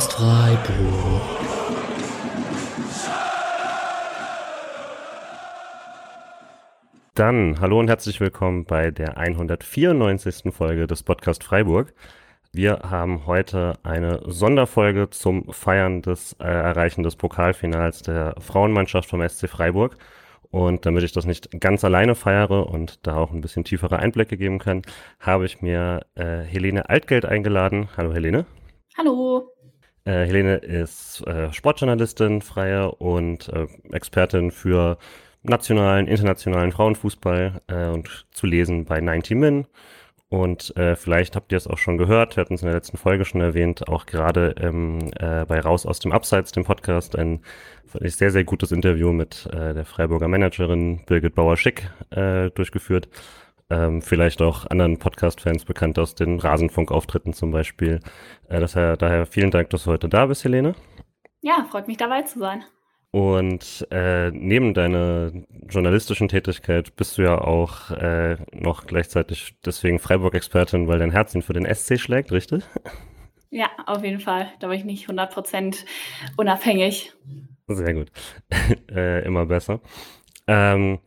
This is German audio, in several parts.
Podcast Freiburg. Dann hallo und herzlich willkommen bei der 194. Folge des Podcast Freiburg. Wir haben heute eine Sonderfolge zum Feiern des äh, Erreichen des Pokalfinals der Frauenmannschaft vom SC Freiburg. Und damit ich das nicht ganz alleine feiere und da auch ein bisschen tiefere Einblicke geben kann, habe ich mir äh, Helene Altgeld eingeladen. Hallo Helene. Hallo. Äh, Helene ist äh, Sportjournalistin, freie und äh, Expertin für nationalen, internationalen Frauenfußball äh, und zu lesen bei 90 Min. Und äh, vielleicht habt ihr es auch schon gehört, wir hatten es in der letzten Folge schon erwähnt, auch gerade ähm, äh, bei Raus aus dem Abseits, dem Podcast, ein sehr, sehr gutes Interview mit äh, der Freiburger Managerin Birgit Bauer-Schick durchgeführt. Ähm, vielleicht auch anderen Podcast-Fans bekannt aus den Rasenfunk-Auftritten zum Beispiel. Äh, daher, daher vielen Dank, dass du heute da bist, Helene. Ja, freut mich dabei zu sein. Und äh, neben deiner journalistischen Tätigkeit bist du ja auch äh, noch gleichzeitig deswegen Freiburg-Expertin, weil dein Herz ihn für den SC schlägt, richtig? Ja, auf jeden Fall. Da bin ich nicht 100% unabhängig. Sehr gut. äh, immer besser. Ähm,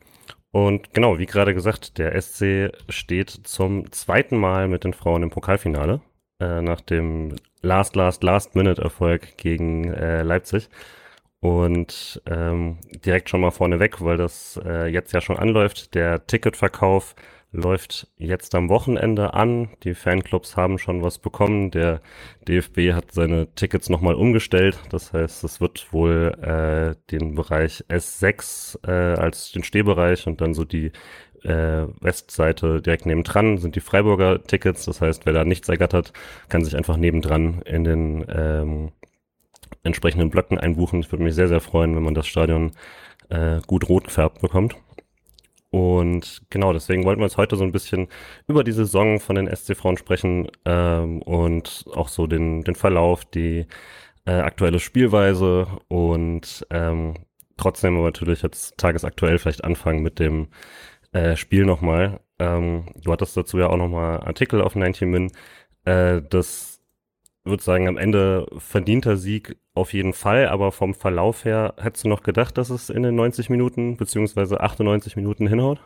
und genau, wie gerade gesagt, der SC steht zum zweiten Mal mit den Frauen im Pokalfinale äh, nach dem Last, Last, Last-Minute-Erfolg gegen äh, Leipzig. Und ähm, direkt schon mal vorneweg, weil das äh, jetzt ja schon anläuft, der Ticketverkauf läuft jetzt am Wochenende an. Die Fanclubs haben schon was bekommen. Der DFB hat seine Tickets nochmal umgestellt. Das heißt, es wird wohl äh, den Bereich S6 äh, als den Stehbereich und dann so die äh, Westseite direkt nebendran sind die Freiburger Tickets. Das heißt, wer da nichts ergattert, kann sich einfach nebendran in den ähm, entsprechenden Blöcken einbuchen. Ich würde mich sehr, sehr freuen, wenn man das Stadion äh, gut rot gefärbt bekommt. Und genau, deswegen wollten wir jetzt heute so ein bisschen über die Saison von den SC Frauen sprechen ähm, und auch so den, den Verlauf, die äh, aktuelle Spielweise und ähm, trotzdem aber natürlich jetzt tagesaktuell vielleicht anfangen mit dem äh, Spiel nochmal. Ähm, du hattest dazu ja auch nochmal Artikel auf 90 Min. Äh, das würde sagen, am Ende verdienter Sieg auf jeden Fall, aber vom Verlauf her, hättest du noch gedacht, dass es in den 90 Minuten beziehungsweise 98 Minuten hinhaut?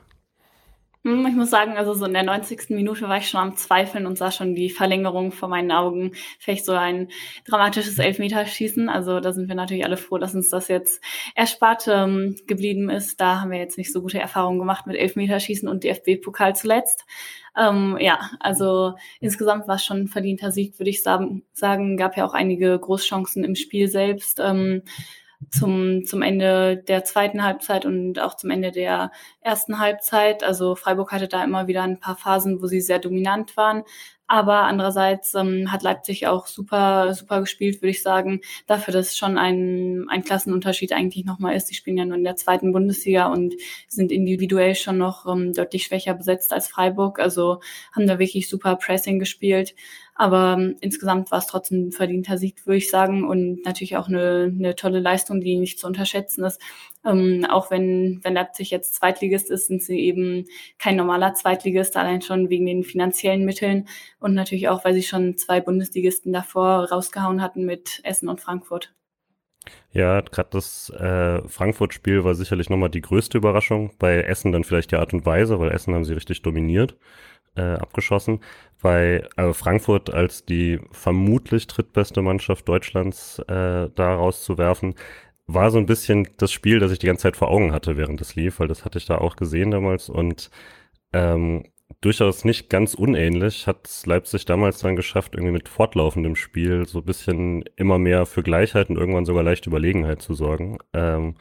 Hm, ich muss sagen, also so in der 90. Minute war ich schon am Zweifeln und sah schon die Verlängerung vor meinen Augen. Vielleicht so ein dramatisches Elfmeterschießen. Also da sind wir natürlich alle froh, dass uns das jetzt erspart ähm, geblieben ist. Da haben wir jetzt nicht so gute Erfahrungen gemacht mit Elfmeterschießen und DFB-Pokal zuletzt. Ähm, ja, also insgesamt war es schon ein verdienter Sieg, würde ich sagen. Gab ja auch einige Großchancen im Spiel selbst. Ähm, zum, zum Ende der zweiten Halbzeit und auch zum Ende der ersten Halbzeit. Also Freiburg hatte da immer wieder ein paar Phasen, wo sie sehr dominant waren. Aber andererseits ähm, hat Leipzig auch super, super gespielt, würde ich sagen. Dafür, dass schon ein, ein Klassenunterschied eigentlich nochmal ist. Die spielen ja nur in der zweiten Bundesliga und sind individuell schon noch ähm, deutlich schwächer besetzt als Freiburg. Also haben da wirklich super Pressing gespielt. Aber ähm, insgesamt war es trotzdem ein verdienter Sieg, würde ich sagen. Und natürlich auch eine, eine tolle Leistung, die nicht zu unterschätzen ist. Ähm, auch wenn, wenn Leipzig jetzt Zweitligist ist, sind sie eben kein normaler Zweitligist, allein schon wegen den finanziellen Mitteln und natürlich auch, weil sie schon zwei Bundesligisten davor rausgehauen hatten mit Essen und Frankfurt. Ja, gerade das äh, Frankfurt-Spiel war sicherlich nochmal die größte Überraschung. Bei Essen dann vielleicht die Art und Weise, weil Essen haben sie richtig dominiert, äh, abgeschossen. Bei also Frankfurt als die vermutlich drittbeste Mannschaft Deutschlands äh, da rauszuwerfen, war so ein bisschen das Spiel, das ich die ganze Zeit vor Augen hatte, während es lief, weil das hatte ich da auch gesehen damals und ähm, durchaus nicht ganz unähnlich hat Leipzig damals dann geschafft, irgendwie mit fortlaufendem Spiel so ein bisschen immer mehr für Gleichheit und irgendwann sogar leicht Überlegenheit zu sorgen. Ähm,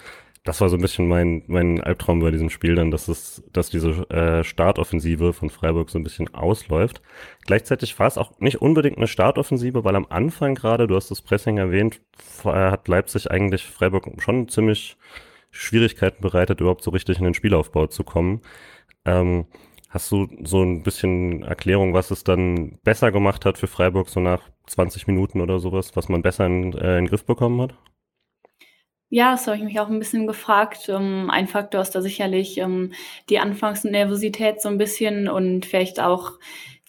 das war so ein bisschen mein, mein Albtraum bei diesem Spiel dann, dass es, dass diese äh, Startoffensive von Freiburg so ein bisschen ausläuft. Gleichzeitig war es auch nicht unbedingt eine Startoffensive, weil am Anfang gerade, du hast das Pressing erwähnt, hat Leipzig eigentlich Freiburg schon ziemlich Schwierigkeiten bereitet, überhaupt so richtig in den Spielaufbau zu kommen. Ähm, hast du so ein bisschen Erklärung, was es dann besser gemacht hat für Freiburg, so nach 20 Minuten oder sowas, was man besser in, äh, in den Griff bekommen hat? Ja, das habe ich mich auch ein bisschen gefragt. Ähm, ein Faktor ist da sicherlich ähm, die Anfangsnervosität so ein bisschen und vielleicht auch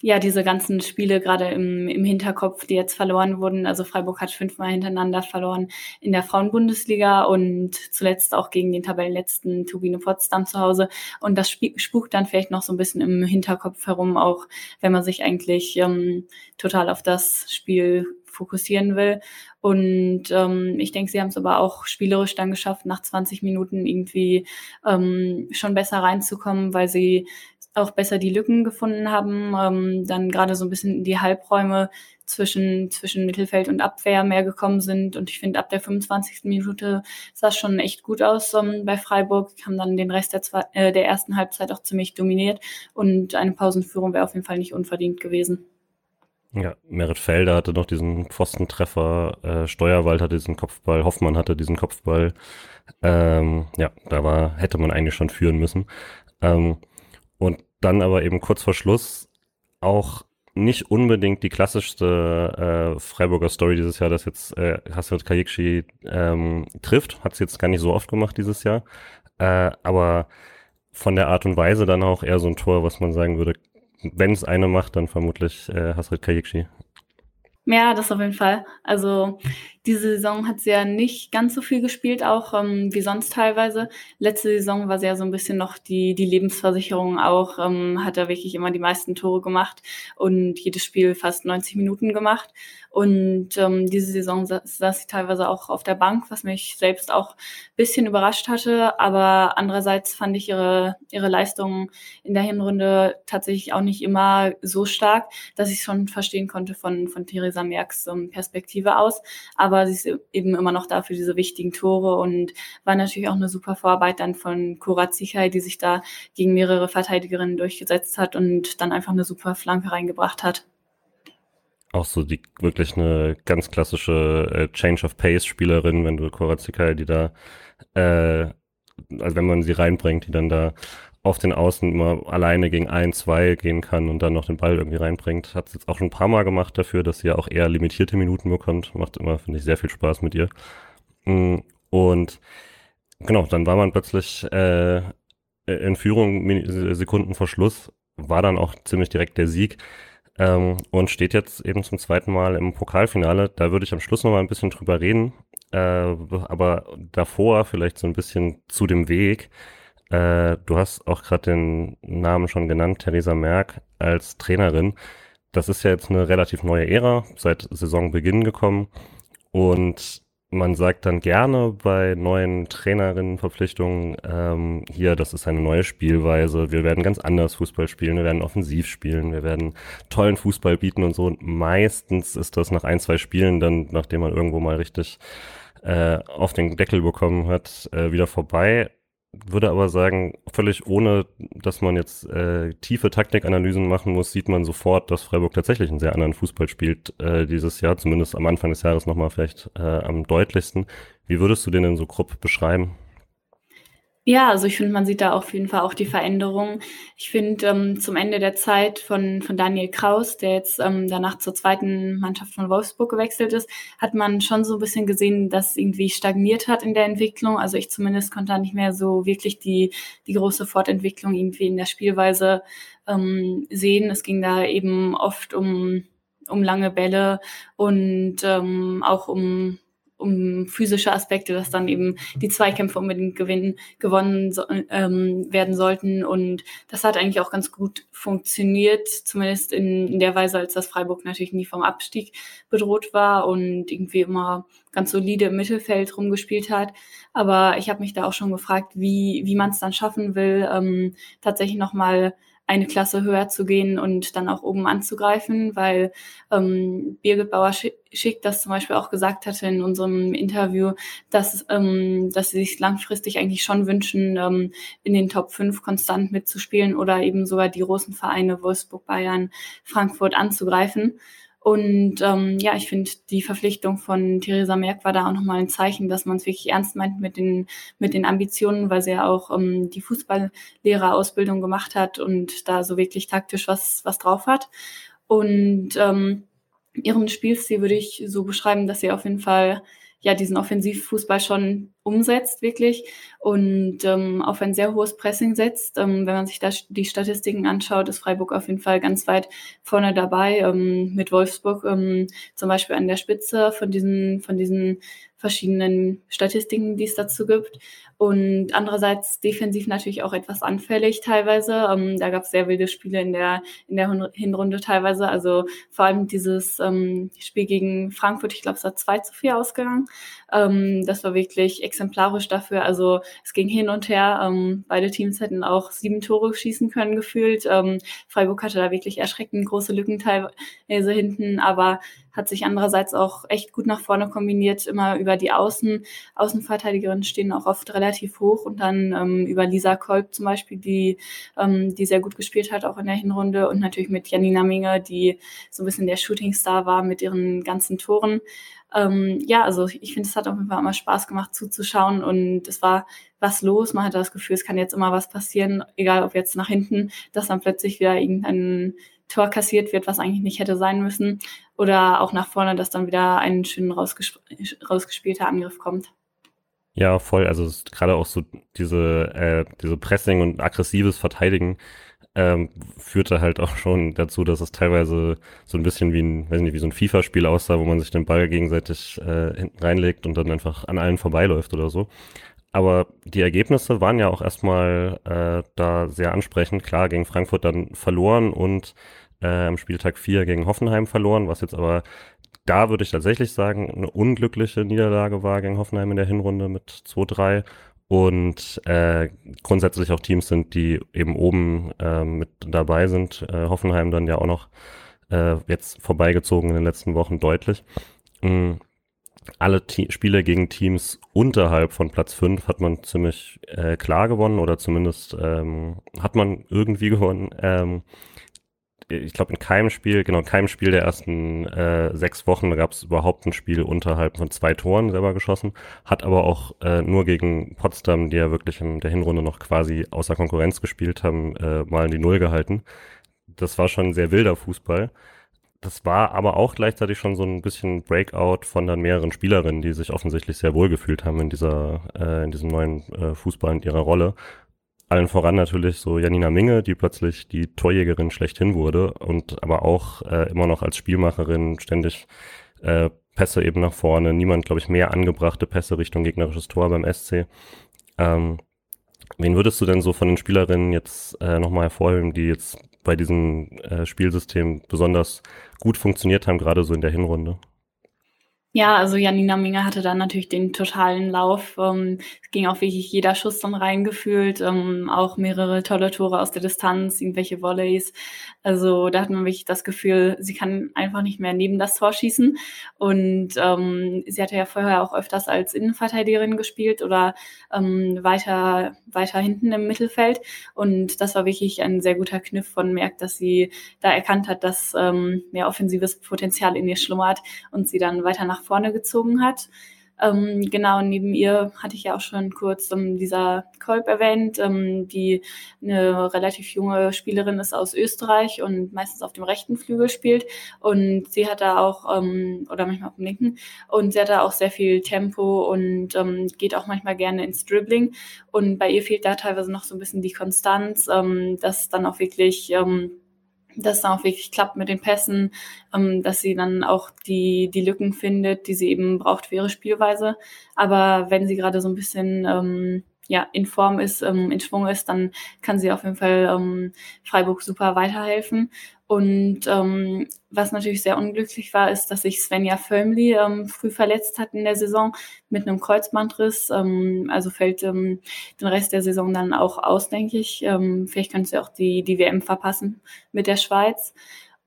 ja, diese ganzen Spiele gerade im, im Hinterkopf, die jetzt verloren wurden. Also Freiburg hat fünfmal hintereinander verloren in der Frauenbundesliga und zuletzt auch gegen den Tabellenletzten Turbine Potsdam zu Hause. Und das spukt dann vielleicht noch so ein bisschen im Hinterkopf herum, auch wenn man sich eigentlich ähm, total auf das Spiel fokussieren will. Und ähm, ich denke, sie haben es aber auch spielerisch dann geschafft, nach 20 Minuten irgendwie ähm, schon besser reinzukommen, weil sie auch besser die Lücken gefunden haben, ähm, dann gerade so ein bisschen in die Halbräume zwischen, zwischen Mittelfeld und Abwehr mehr gekommen sind. Und ich finde, ab der 25. Minute sah es schon echt gut aus ähm, bei Freiburg, haben dann den Rest der, zwei, äh, der ersten Halbzeit auch ziemlich dominiert und eine Pausenführung wäre auf jeden Fall nicht unverdient gewesen. Ja, Merit Felder hatte noch diesen Pfostentreffer, äh, Steuerwald hatte diesen Kopfball, Hoffmann hatte diesen Kopfball. Ähm, ja, da war, hätte man eigentlich schon führen müssen. Ähm, und dann aber eben kurz vor Schluss auch nicht unbedingt die klassischste äh, Freiburger Story dieses Jahr, dass jetzt äh, Hasrat Kayikshi ähm, trifft. Hat es jetzt gar nicht so oft gemacht dieses Jahr. Äh, aber von der Art und Weise dann auch eher so ein Tor, was man sagen würde, wenn es eine macht, dann vermutlich äh, Hasrat Kayikshi. Ja, das auf jeden Fall. Also diese Saison hat sie ja nicht ganz so viel gespielt, auch ähm, wie sonst teilweise. Letzte Saison war sie ja so ein bisschen noch die, die Lebensversicherung auch, ähm, hat er wirklich immer die meisten Tore gemacht und jedes Spiel fast 90 Minuten gemacht. Und ähm, diese Saison saß, saß sie teilweise auch auf der Bank, was mich selbst auch bisschen überrascht hatte. Aber andererseits fand ich ihre, ihre Leistungen in der Hinrunde tatsächlich auch nicht immer so stark, dass ich schon verstehen konnte von, von Theresa Merks ähm, Perspektive aus. Aber sie ist eben immer noch da für diese wichtigen Tore und war natürlich auch eine super Vorarbeit dann von Kurat Sichai, die sich da gegen mehrere Verteidigerinnen durchgesetzt hat und dann einfach eine super Flanke reingebracht hat. Auch so die wirklich eine ganz klassische äh, Change of Pace Spielerin, wenn du Korazikai, die da, äh, also wenn man sie reinbringt, die dann da auf den Außen immer alleine gegen ein, zwei gehen kann und dann noch den Ball irgendwie reinbringt. Hat es jetzt auch schon ein paar Mal gemacht dafür, dass sie ja auch eher limitierte Minuten bekommt. Macht immer, finde ich, sehr viel Spaß mit ihr. Mm, und genau, dann war man plötzlich äh, in Führung Sekunden vor Schluss, war dann auch ziemlich direkt der Sieg ähm, und steht jetzt eben zum zweiten Mal im Pokalfinale. Da würde ich am Schluss noch mal ein bisschen drüber reden, äh, aber davor vielleicht so ein bisschen zu dem Weg. Äh, du hast auch gerade den Namen schon genannt, Theresa Merck als Trainerin. Das ist ja jetzt eine relativ neue Ära, seit Saisonbeginn gekommen und man sagt dann gerne bei neuen Trainerinnenverpflichtungen, ähm, hier, das ist eine neue Spielweise, wir werden ganz anders Fußball spielen, wir werden offensiv spielen, wir werden tollen Fußball bieten und so. Und meistens ist das nach ein, zwei Spielen dann, nachdem man irgendwo mal richtig äh, auf den Deckel bekommen hat, äh, wieder vorbei würde aber sagen, völlig ohne, dass man jetzt äh, tiefe Taktikanalysen machen muss, sieht man sofort, dass Freiburg tatsächlich einen sehr anderen Fußball spielt äh, dieses Jahr, zumindest am Anfang des Jahres nochmal vielleicht äh, am deutlichsten. Wie würdest du den denn so grob beschreiben? Ja, also ich finde, man sieht da auf jeden Fall auch die Veränderung. Ich finde, ähm, zum Ende der Zeit von, von Daniel Kraus, der jetzt ähm, danach zur zweiten Mannschaft von Wolfsburg gewechselt ist, hat man schon so ein bisschen gesehen, dass irgendwie stagniert hat in der Entwicklung. Also ich zumindest konnte da nicht mehr so wirklich die, die große Fortentwicklung irgendwie in der Spielweise ähm, sehen. Es ging da eben oft um, um lange Bälle und ähm, auch um um physische Aspekte, dass dann eben die Zweikämpfe unbedingt gewinnen, gewonnen so, ähm, werden sollten. Und das hat eigentlich auch ganz gut funktioniert, zumindest in, in der Weise, als das Freiburg natürlich nie vom Abstieg bedroht war und irgendwie immer ganz solide im Mittelfeld rumgespielt hat. Aber ich habe mich da auch schon gefragt, wie, wie man es dann schaffen will, ähm, tatsächlich nochmal eine Klasse höher zu gehen und dann auch oben anzugreifen, weil ähm, Birgit Bauer-Schick das zum Beispiel auch gesagt hatte in unserem Interview, dass, ähm, dass sie sich langfristig eigentlich schon wünschen, ähm, in den Top 5 konstant mitzuspielen oder eben sogar die großen Vereine Wolfsburg, Bayern, Frankfurt anzugreifen. Und ähm, ja, ich finde, die Verpflichtung von Theresa Merck war da auch nochmal ein Zeichen, dass man es wirklich ernst meint mit den, mit den Ambitionen, weil sie ja auch ähm, die Fußballlehrerausbildung gemacht hat und da so wirklich taktisch was, was drauf hat. Und ähm, ihren Spielstil würde ich so beschreiben, dass sie auf jeden Fall ja diesen Offensivfußball schon umsetzt, wirklich. Und ähm, auf ein sehr hohes Pressing setzt. Ähm, wenn man sich da die Statistiken anschaut, ist Freiburg auf jeden Fall ganz weit vorne dabei. Ähm, mit Wolfsburg ähm, zum Beispiel an der Spitze von diesen, von diesen verschiedenen Statistiken, die es dazu gibt. Und andererseits defensiv natürlich auch etwas anfällig teilweise. Ähm, da gab es sehr wilde Spiele in der, in der Hinrunde teilweise. Also vor allem dieses ähm, Spiel gegen Frankfurt, ich glaube, es hat 2 zu 4 ausgegangen. Ähm, das war wirklich exemplarisch dafür. Also es ging hin und her. Ähm, beide Teams hätten auch sieben Tore schießen können gefühlt. Ähm, Freiburg hatte da wirklich erschreckend große Lücken teilweise hinten, aber hat sich andererseits auch echt gut nach vorne kombiniert, immer über die Außen. Außenverteidigerinnen stehen auch oft relativ hoch und dann ähm, über Lisa Kolb zum Beispiel, die, ähm, die sehr gut gespielt hat, auch in der Hinrunde und natürlich mit Janina Minge, die so ein bisschen der Shootingstar war mit ihren ganzen Toren. Ähm, ja, also ich finde, es hat auf jeden Fall immer Spaß gemacht zuzuschauen und es war was los. Man hatte das Gefühl, es kann jetzt immer was passieren, egal ob jetzt nach hinten, dass dann plötzlich wieder irgendein Tor kassiert wird, was eigentlich nicht hätte sein müssen. Oder auch nach vorne, dass dann wieder ein schön rausgesp rausgespielter Angriff kommt. Ja, voll. Also gerade auch so diese, äh, diese Pressing und aggressives Verteidigen ähm, führte halt auch schon dazu, dass es teilweise so ein bisschen wie ein, weiß nicht, wie so ein FIFA-Spiel aussah, wo man sich den Ball gegenseitig äh, hinten reinlegt und dann einfach an allen vorbeiläuft oder so. Aber die Ergebnisse waren ja auch erstmal äh, da sehr ansprechend. Klar, gegen Frankfurt dann verloren und äh, am Spieltag 4 gegen Hoffenheim verloren, was jetzt aber da würde ich tatsächlich sagen, eine unglückliche Niederlage war gegen Hoffenheim in der Hinrunde mit 2-3 und äh, grundsätzlich auch Teams sind, die eben oben äh, mit dabei sind. Äh, Hoffenheim dann ja auch noch äh, jetzt vorbeigezogen in den letzten Wochen deutlich. Mhm alle Te Spiele gegen Teams unterhalb von Platz 5 hat man ziemlich äh, klar gewonnen oder zumindest ähm, hat man irgendwie gewonnen. Ähm, ich glaube in keinem Spiel, genau, in keinem Spiel der ersten äh, sechs Wochen gab es überhaupt ein Spiel unterhalb von zwei Toren selber geschossen, hat aber auch äh, nur gegen Potsdam, die ja wirklich in der Hinrunde noch quasi außer Konkurrenz gespielt haben, äh, mal in die Null gehalten. Das war schon ein sehr wilder Fußball das war aber auch gleichzeitig schon so ein bisschen Breakout von dann mehreren Spielerinnen, die sich offensichtlich sehr wohl gefühlt haben in dieser, äh, in diesem neuen äh, Fußball in ihrer Rolle. Allen voran natürlich so Janina Minge, die plötzlich die Torjägerin schlechthin wurde und aber auch äh, immer noch als Spielmacherin ständig äh, Pässe eben nach vorne. Niemand, glaube ich, mehr angebrachte Pässe Richtung gegnerisches Tor beim SC. Ähm, wen würdest du denn so von den Spielerinnen jetzt äh, nochmal hervorheben, die jetzt bei diesem äh, Spielsystem besonders gut funktioniert haben, gerade so in der Hinrunde. Ja, also Janina Minge hatte dann natürlich den totalen Lauf. Ähm, es ging auch wirklich jeder Schuss dann reingefühlt, ähm, auch mehrere tolle Tore aus der Distanz, irgendwelche Volleys. Also da hat man wirklich das Gefühl, sie kann einfach nicht mehr neben das Tor schießen. Und ähm, sie hatte ja vorher auch öfters als Innenverteidigerin gespielt oder ähm, weiter, weiter hinten im Mittelfeld. Und das war wirklich ein sehr guter Kniff von Merck, dass sie da erkannt hat, dass ähm, mehr offensives Potenzial in ihr schlummert und sie dann weiter nach nach vorne gezogen hat. Ähm, genau, neben ihr hatte ich ja auch schon kurz ähm, dieser Kolb erwähnt, ähm, die eine relativ junge Spielerin ist aus Österreich und meistens auf dem rechten Flügel spielt. Und sie hat da auch, ähm, oder manchmal auf dem linken, und sie hat da auch sehr viel Tempo und ähm, geht auch manchmal gerne ins Dribbling. Und bei ihr fehlt da teilweise noch so ein bisschen die Konstanz, ähm, dass dann auch wirklich ähm, dass dann auch wirklich klappt mit den Pässen, ähm, dass sie dann auch die, die Lücken findet, die sie eben braucht für ihre Spielweise. Aber wenn sie gerade so ein bisschen ähm, ja, in Form ist, ähm, in Schwung ist, dann kann sie auf jeden Fall ähm, Freiburg super weiterhelfen. Und ähm, was natürlich sehr unglücklich war, ist, dass sich Svenja Völmli ähm, früh verletzt hat in der Saison mit einem Kreuzbandriss. Ähm, also fällt ähm, den Rest der Saison dann auch aus, denke ich. Ähm, vielleicht könnte sie auch die, die WM verpassen mit der Schweiz.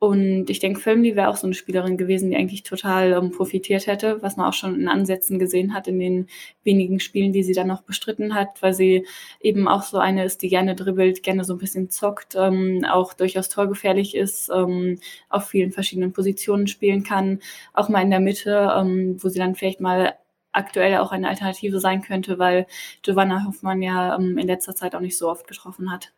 Und ich denke, Firmly wäre auch so eine Spielerin gewesen, die eigentlich total ähm, profitiert hätte, was man auch schon in Ansätzen gesehen hat in den wenigen Spielen, die sie dann noch bestritten hat, weil sie eben auch so eine ist, die gerne dribbelt, gerne so ein bisschen zockt, ähm, auch durchaus torgefährlich ist, ähm, auf vielen verschiedenen Positionen spielen kann, auch mal in der Mitte, ähm, wo sie dann vielleicht mal aktuell auch eine Alternative sein könnte, weil Giovanna Hoffmann ja ähm, in letzter Zeit auch nicht so oft getroffen hat.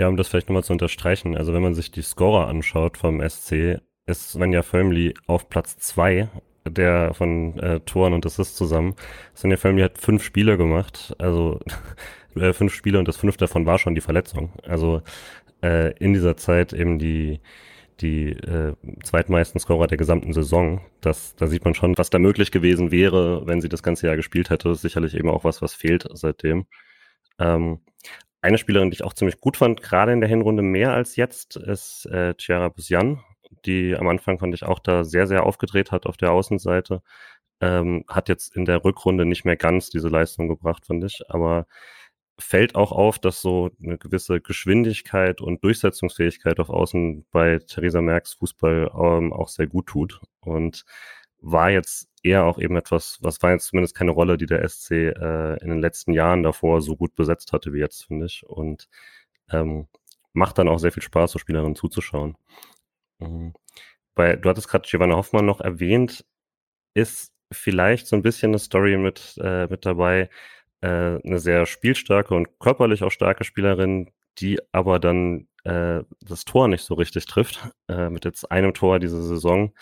Ja, um das vielleicht nochmal zu unterstreichen, also wenn man sich die Scorer anschaut vom SC, ist Svenja Völmli auf Platz 2 der von äh, Toren und Assists zusammen. Sonja Family hat fünf Spiele gemacht, also äh, fünf Spiele und das fünfte davon war schon die Verletzung. Also äh, in dieser Zeit eben die die äh, zweitmeisten Scorer der gesamten Saison. Das, da sieht man schon, was da möglich gewesen wäre, wenn sie das ganze Jahr gespielt hätte. Das ist sicherlich eben auch was, was fehlt seitdem. Ähm, eine Spielerin, die ich auch ziemlich gut fand, gerade in der Hinrunde mehr als jetzt, ist äh, Chiara Busian, die am Anfang fand ich auch da sehr, sehr aufgedreht hat auf der Außenseite. Ähm, hat jetzt in der Rückrunde nicht mehr ganz diese Leistung gebracht, fand ich. Aber fällt auch auf, dass so eine gewisse Geschwindigkeit und Durchsetzungsfähigkeit auf Außen bei Theresa Merks Fußball ähm, auch sehr gut tut. Und war jetzt eher auch eben etwas, was war jetzt zumindest keine Rolle, die der SC äh, in den letzten Jahren davor so gut besetzt hatte wie jetzt, finde ich. Und ähm, macht dann auch sehr viel Spaß, so Spielerinnen zuzuschauen. Mhm. Bei, du hattest gerade Giovanna Hoffmann noch erwähnt, ist vielleicht so ein bisschen eine Story mit, äh, mit dabei, äh, eine sehr spielstarke und körperlich auch starke Spielerin, die aber dann äh, das Tor nicht so richtig trifft. Äh, mit jetzt einem Tor diese Saison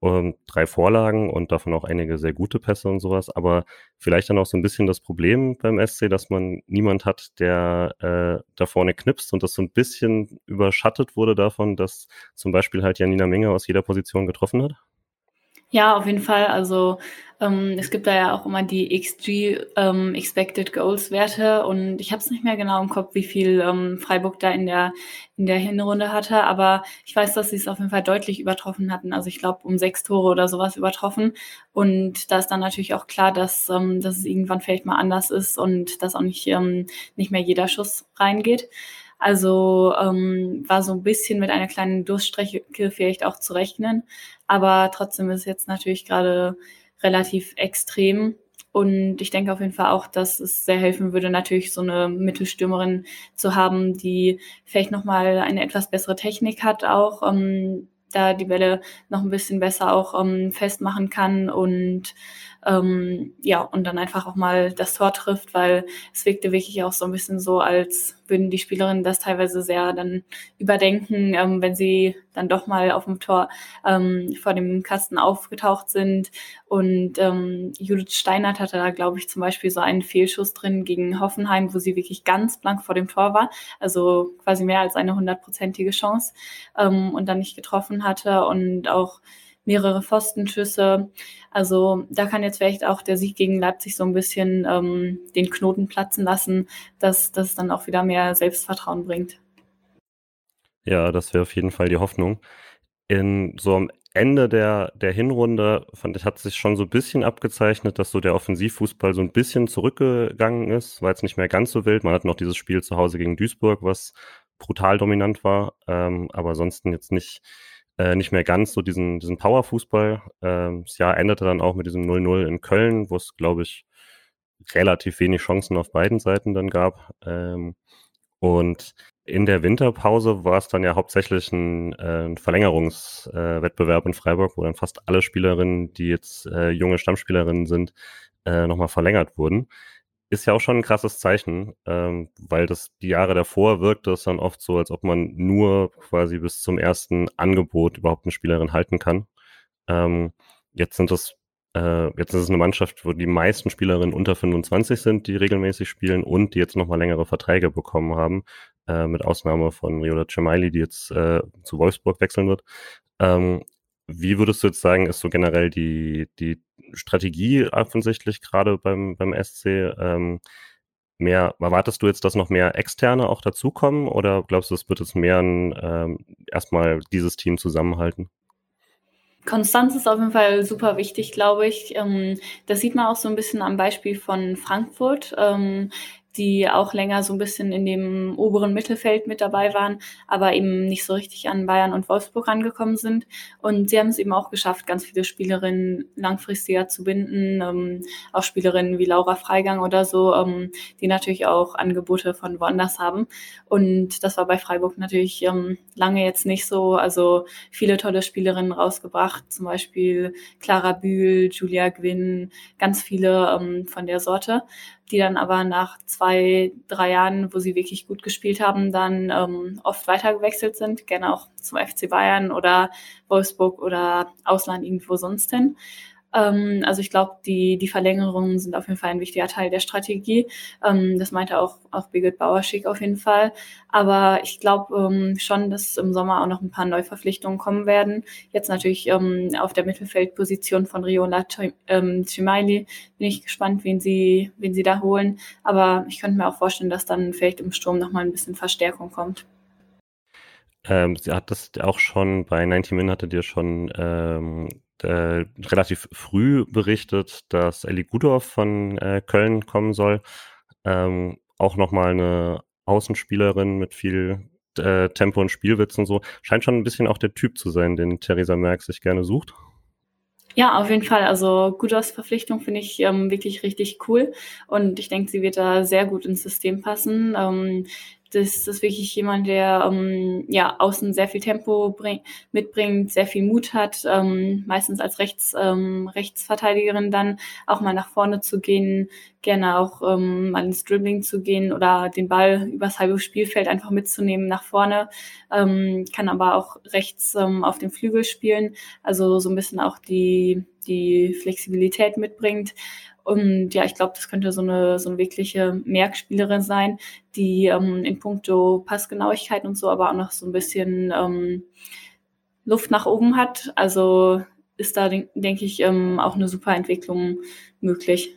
und drei Vorlagen und davon auch einige sehr gute Pässe und sowas. Aber vielleicht dann auch so ein bisschen das Problem beim SC, dass man niemand hat, der äh, da vorne knipst und das so ein bisschen überschattet wurde davon, dass zum Beispiel halt Janina Menge aus jeder Position getroffen hat. Ja, auf jeden Fall. Also ähm, es gibt da ja auch immer die XG ähm, Expected Goals Werte und ich habe es nicht mehr genau im Kopf, wie viel ähm, Freiburg da in der in der Hinrunde hatte, aber ich weiß, dass sie es auf jeden Fall deutlich übertroffen hatten. Also ich glaube um sechs Tore oder sowas übertroffen und da ist dann natürlich auch klar, dass dass es irgendwann vielleicht mal anders ist und dass auch nicht nicht mehr jeder Schuss reingeht. Also ähm, war so ein bisschen mit einer kleinen Durststrecke vielleicht auch zu rechnen. Aber trotzdem ist es jetzt natürlich gerade relativ extrem. Und ich denke auf jeden Fall auch, dass es sehr helfen würde, natürlich so eine Mittelstürmerin zu haben, die vielleicht nochmal eine etwas bessere Technik hat auch, ähm, da die Bälle noch ein bisschen besser auch ähm, festmachen kann und ähm, ja, und dann einfach auch mal das Tor trifft, weil es wirkte wirklich auch so ein bisschen so, als würden die Spielerinnen das teilweise sehr dann überdenken, ähm, wenn sie dann doch mal auf dem Tor ähm, vor dem Kasten aufgetaucht sind. Und ähm, Judith Steinert hatte da, glaube ich, zum Beispiel so einen Fehlschuss drin gegen Hoffenheim, wo sie wirklich ganz blank vor dem Tor war, also quasi mehr als eine hundertprozentige Chance ähm, und dann nicht getroffen hatte und auch mehrere Pfostenschüsse. Also da kann jetzt vielleicht auch der Sieg gegen Leipzig so ein bisschen ähm, den Knoten platzen lassen, dass das dann auch wieder mehr Selbstvertrauen bringt. Ja, das wäre auf jeden Fall die Hoffnung. In so am Ende der, der Hinrunde, fand ich, hat sich schon so ein bisschen abgezeichnet, dass so der Offensivfußball so ein bisschen zurückgegangen ist. War jetzt nicht mehr ganz so wild. Man hat noch dieses Spiel zu Hause gegen Duisburg, was brutal dominant war, ähm, aber ansonsten jetzt nicht, äh, nicht mehr ganz so diesen, diesen Powerfußball. Ähm, das Jahr endete dann auch mit diesem 0-0 in Köln, wo es, glaube ich, relativ wenig Chancen auf beiden Seiten dann gab. Ähm, und in der Winterpause war es dann ja hauptsächlich ein, äh, Verlängerungswettbewerb äh, in Freiburg, wo dann fast alle Spielerinnen, die jetzt äh, junge Stammspielerinnen sind, äh, nochmal verlängert wurden ist ja auch schon ein krasses Zeichen, ähm, weil das die Jahre davor wirkt das dann oft so, als ob man nur quasi bis zum ersten Angebot überhaupt eine Spielerin halten kann. Ähm, jetzt sind das äh, jetzt ist es eine Mannschaft, wo die meisten Spielerinnen unter 25 sind, die regelmäßig spielen und die jetzt nochmal längere Verträge bekommen haben, äh, mit Ausnahme von Riola Cemaili, die jetzt äh, zu Wolfsburg wechseln wird. Ähm, wie würdest du jetzt sagen, ist so generell die, die Strategie offensichtlich gerade beim, beim SC? Ähm, mehr, erwartest du jetzt, dass noch mehr Externe auch dazukommen oder glaubst du, es wird jetzt mehr ähm, erstmal dieses Team zusammenhalten? Konstanz ist auf jeden Fall super wichtig, glaube ich. Ähm, das sieht man auch so ein bisschen am Beispiel von Frankfurt. Die auch länger so ein bisschen in dem oberen Mittelfeld mit dabei waren, aber eben nicht so richtig an Bayern und Wolfsburg rangekommen sind. Und sie haben es eben auch geschafft, ganz viele Spielerinnen langfristiger zu binden, ähm, auch Spielerinnen wie Laura Freigang oder so, ähm, die natürlich auch Angebote von woanders haben. Und das war bei Freiburg natürlich ähm, lange jetzt nicht so. Also viele tolle Spielerinnen rausgebracht, zum Beispiel Clara Bühl, Julia Gwynn, ganz viele ähm, von der Sorte die dann aber nach zwei, drei Jahren, wo sie wirklich gut gespielt haben, dann ähm, oft weitergewechselt sind, gerne auch zum FC Bayern oder Wolfsburg oder Ausland irgendwo sonst hin. Ähm, also ich glaube, die, die Verlängerungen sind auf jeden Fall ein wichtiger Teil der Strategie. Ähm, das meinte auch, auch Birgit Bauerschick auf jeden Fall. Aber ich glaube ähm, schon, dass im Sommer auch noch ein paar Neuverpflichtungen kommen werden. Jetzt natürlich ähm, auf der Mittelfeldposition von Riola ähm, Chimaili bin ich gespannt, wen sie, wen sie da holen. Aber ich könnte mir auch vorstellen, dass dann vielleicht im Sturm noch mal ein bisschen Verstärkung kommt. Ähm, sie hat das auch schon bei 90 Min hattet ihr schon ähm, äh, relativ früh berichtet, dass Ellie Gudorf von äh, Köln kommen soll. Ähm, auch nochmal eine Außenspielerin mit viel äh, Tempo und Spielwitz und so. Scheint schon ein bisschen auch der Typ zu sein, den Theresa Merck sich gerne sucht. Ja, auf jeden Fall. Also Gudors Verpflichtung finde ich ähm, wirklich richtig cool und ich denke, sie wird da sehr gut ins System passen. Ähm, das ist wirklich jemand, der ähm, ja außen sehr viel Tempo bring, mitbringt, sehr viel Mut hat, ähm, meistens als Rechts, ähm, Rechtsverteidigerin dann auch mal nach vorne zu gehen, gerne auch ähm, mal ins Dribbling zu gehen oder den Ball übers halbe Spielfeld einfach mitzunehmen nach vorne, ähm, kann aber auch rechts ähm, auf dem Flügel spielen, also so ein bisschen auch die die Flexibilität mitbringt. Und ja, ich glaube, das könnte so eine, so eine wirkliche Merkspielerin sein, die ähm, in puncto Passgenauigkeit und so, aber auch noch so ein bisschen ähm, Luft nach oben hat. Also ist da, denke ich, ähm, auch eine super Entwicklung möglich.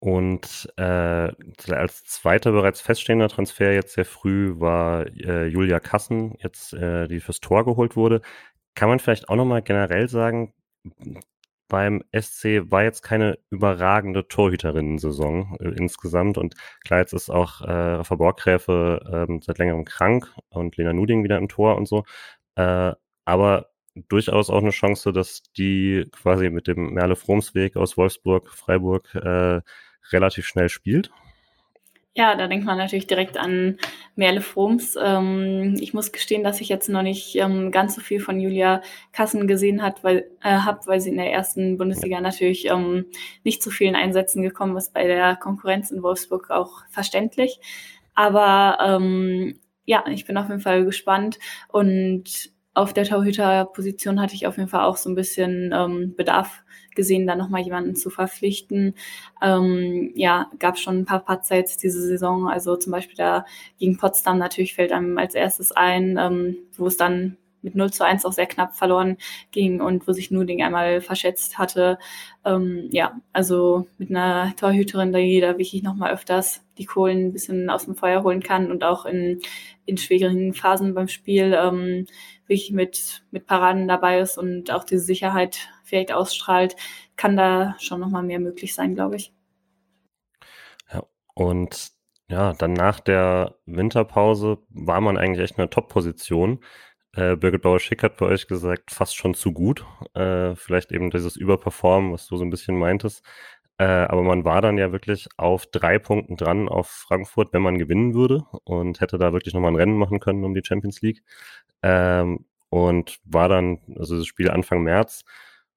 Und äh, als zweiter bereits feststehender Transfer jetzt sehr früh war äh, Julia Kassen, jetzt äh, die fürs Tor geholt wurde. Kann man vielleicht auch nochmal generell sagen, beim SC war jetzt keine überragende Torhüterinnen-Saison äh, insgesamt. Und klar, jetzt ist auch äh, Rafa Borgräfe äh, seit längerem krank und Lena Nuding wieder im Tor und so. Äh, aber durchaus auch eine Chance, dass die quasi mit dem Merle-Fromsweg aus Wolfsburg, Freiburg äh, relativ schnell spielt. Ja, da denkt man natürlich direkt an Merle Froms. Ähm, ich muss gestehen, dass ich jetzt noch nicht ähm, ganz so viel von Julia Kassen gesehen hat, weil, äh, habe, weil sie in der ersten Bundesliga natürlich ähm, nicht zu vielen Einsätzen gekommen ist, bei der Konkurrenz in Wolfsburg auch verständlich. Aber ähm, ja, ich bin auf jeden Fall gespannt und auf der Torhüterposition hatte ich auf jeden Fall auch so ein bisschen ähm, Bedarf gesehen, da nochmal jemanden zu verpflichten. Ähm, ja, gab schon ein paar Patzer jetzt diese Saison. Also zum Beispiel da gegen Potsdam natürlich fällt einem als erstes ein, ähm, wo es dann mit 0 zu 1 auch sehr knapp verloren ging und wo sich Nuding einmal verschätzt hatte. Ähm, ja, also mit einer Torhüterin, da wirklich nochmal öfters die Kohlen ein bisschen aus dem Feuer holen kann und auch in, in schwierigen Phasen beim Spiel ähm, wirklich mit, mit Paraden dabei ist und auch diese Sicherheit vielleicht ausstrahlt, kann da schon nochmal mehr möglich sein, glaube ich. Ja, und ja, dann nach der Winterpause war man eigentlich echt in einer Top-Position. Äh, Birgit Bauer-Schick hat bei euch gesagt, fast schon zu gut. Äh, vielleicht eben dieses Überperformen, was du so ein bisschen meintest. Äh, aber man war dann ja wirklich auf drei Punkten dran auf Frankfurt, wenn man gewinnen würde und hätte da wirklich nochmal ein Rennen machen können um die Champions League. Ähm, und war dann, also das Spiel Anfang März,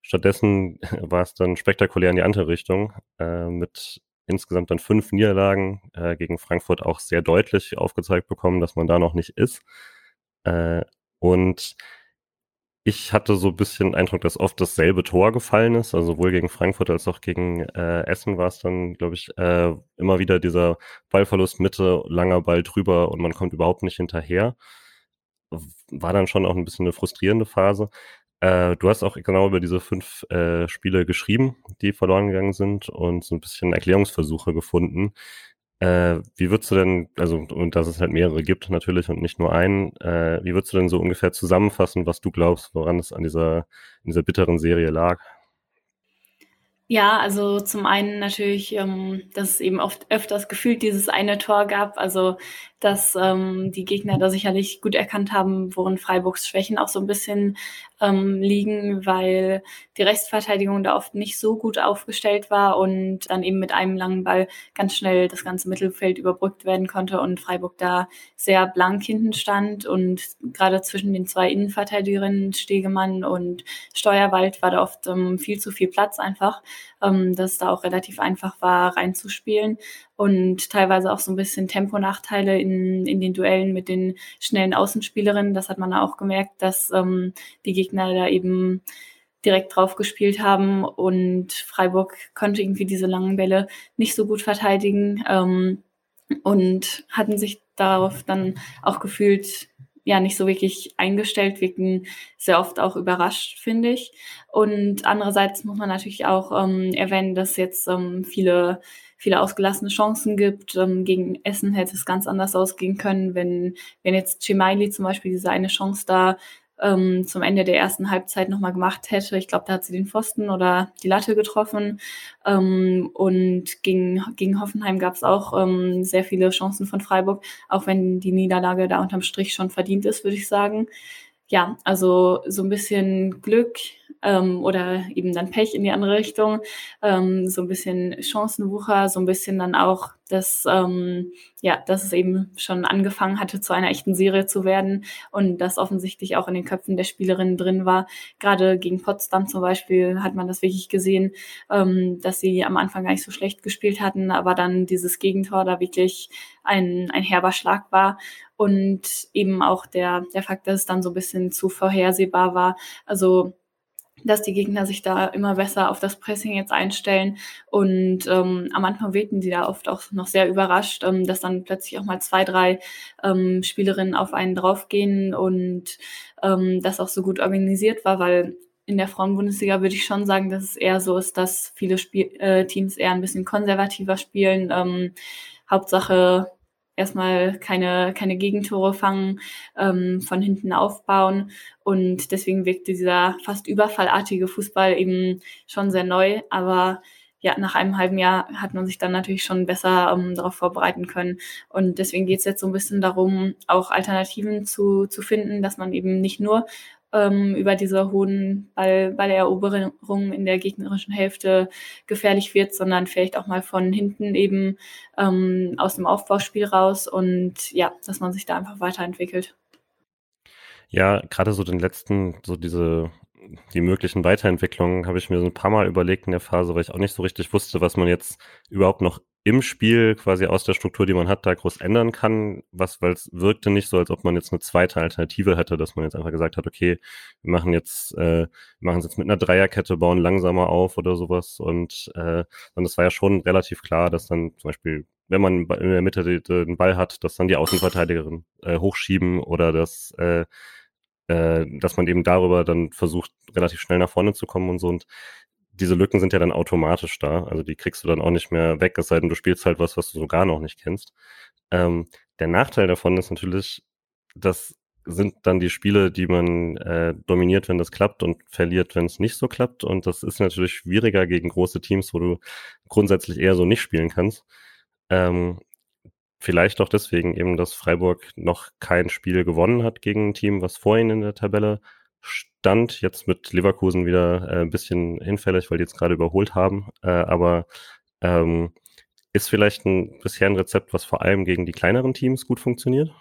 Stattdessen war es dann spektakulär in die andere Richtung, äh, mit insgesamt dann fünf Niederlagen äh, gegen Frankfurt auch sehr deutlich aufgezeigt bekommen, dass man da noch nicht ist. Äh, und ich hatte so ein bisschen Eindruck, dass oft dasselbe Tor gefallen ist, also sowohl gegen Frankfurt als auch gegen äh, Essen war es dann, glaube ich, äh, immer wieder dieser Ballverlust Mitte, langer Ball drüber und man kommt überhaupt nicht hinterher. War dann schon auch ein bisschen eine frustrierende Phase. Äh, du hast auch genau über diese fünf äh, Spiele geschrieben, die verloren gegangen sind und so ein bisschen Erklärungsversuche gefunden. Äh, wie würdest du denn, also, und dass es halt mehrere gibt natürlich und nicht nur einen, äh, wie würdest du denn so ungefähr zusammenfassen, was du glaubst, woran es an dieser, in dieser bitteren Serie lag? Ja, also zum einen natürlich, ähm, dass es eben oft öfters gefühlt dieses eine Tor gab. Also dass ähm, die Gegner da sicherlich gut erkannt haben, worin Freiburgs Schwächen auch so ein bisschen ähm, liegen, weil die Rechtsverteidigung da oft nicht so gut aufgestellt war und dann eben mit einem langen Ball ganz schnell das ganze Mittelfeld überbrückt werden konnte und Freiburg da sehr blank hinten stand und gerade zwischen den zwei Innenverteidigerinnen Stegemann und Steuerwald war da oft ähm, viel zu viel Platz einfach, ähm, dass da auch relativ einfach war reinzuspielen und teilweise auch so ein bisschen Temponachteile in, in den Duellen mit den schnellen Außenspielerinnen. Das hat man auch gemerkt, dass ähm, die Gegner da eben direkt drauf gespielt haben und Freiburg konnte irgendwie diese langen Bälle nicht so gut verteidigen ähm, und hatten sich darauf dann auch gefühlt ja nicht so wirklich eingestellt, wirken sehr oft auch überrascht, finde ich. Und andererseits muss man natürlich auch ähm, erwähnen, dass jetzt ähm, viele viele ausgelassene Chancen gibt. Ähm, gegen Essen hätte es ganz anders ausgehen können, wenn, wenn jetzt Chimaili zum Beispiel diese eine Chance da ähm, zum Ende der ersten Halbzeit nochmal gemacht hätte. Ich glaube, da hat sie den Pfosten oder die Latte getroffen. Ähm, und gegen, gegen Hoffenheim gab es auch ähm, sehr viele Chancen von Freiburg, auch wenn die Niederlage da unterm Strich schon verdient ist, würde ich sagen. Ja, also so ein bisschen Glück, ähm, oder eben dann Pech in die andere Richtung, ähm, so ein bisschen Chancenwucher, so ein bisschen dann auch, dass, ähm, ja, dass es eben schon angefangen hatte, zu einer echten Serie zu werden und das offensichtlich auch in den Köpfen der Spielerinnen drin war. Gerade gegen Potsdam zum Beispiel hat man das wirklich gesehen, ähm, dass sie am Anfang gar nicht so schlecht gespielt hatten, aber dann dieses Gegentor da wirklich ein, ein herber Schlag war und eben auch der, der Fakt, dass es dann so ein bisschen zu vorhersehbar war. Also dass die Gegner sich da immer besser auf das Pressing jetzt einstellen. Und ähm, am Anfang wirkten die da oft auch noch sehr überrascht, ähm, dass dann plötzlich auch mal zwei, drei ähm, Spielerinnen auf einen draufgehen und ähm, das auch so gut organisiert war, weil in der Frauenbundesliga würde ich schon sagen, dass es eher so ist, dass viele Spiel äh, Teams eher ein bisschen konservativer spielen. Ähm, Hauptsache erstmal keine, keine Gegentore fangen, ähm, von hinten aufbauen. Und deswegen wirkte dieser fast überfallartige Fußball eben schon sehr neu. Aber ja, nach einem halben Jahr hat man sich dann natürlich schon besser ähm, darauf vorbereiten können. Und deswegen geht es jetzt so ein bisschen darum, auch Alternativen zu, zu finden, dass man eben nicht nur ähm, über diese hohen Ball, Balleroberungen in der gegnerischen Hälfte gefährlich wird, sondern vielleicht auch mal von hinten eben ähm, aus dem Aufbauspiel raus und ja, dass man sich da einfach weiterentwickelt. Ja, gerade so den letzten, so diese die möglichen Weiterentwicklungen habe ich mir so ein paar Mal überlegt in der Phase, weil ich auch nicht so richtig wusste, was man jetzt überhaupt noch im Spiel quasi aus der Struktur, die man hat, da groß ändern kann. Was, weil es wirkte nicht so, als ob man jetzt eine zweite Alternative hätte, dass man jetzt einfach gesagt hat, okay, wir machen jetzt, äh, machen es jetzt mit einer Dreierkette, bauen langsamer auf oder sowas. Und, äh, und es war ja schon relativ klar, dass dann zum Beispiel wenn man in der Mitte den Ball hat, dass dann die Außenverteidigerin äh, hochschieben oder dass äh, äh, dass man eben darüber dann versucht, relativ schnell nach vorne zu kommen und so. Und diese Lücken sind ja dann automatisch da. Also die kriegst du dann auch nicht mehr weg, es sei denn, du spielst halt was, was du so gar noch nicht kennst. Ähm, der Nachteil davon ist natürlich, das sind dann die Spiele, die man äh, dominiert, wenn das klappt und verliert, wenn es nicht so klappt. Und das ist natürlich schwieriger gegen große Teams, wo du grundsätzlich eher so nicht spielen kannst. Ähm, Vielleicht auch deswegen eben, dass Freiburg noch kein Spiel gewonnen hat gegen ein Team, was vor ihnen in der Tabelle stand. Jetzt mit Leverkusen wieder äh, ein bisschen hinfällig, weil die jetzt gerade überholt haben. Äh, aber ähm, ist vielleicht ein bisher ein Rezept, was vor allem gegen die kleineren Teams gut funktioniert?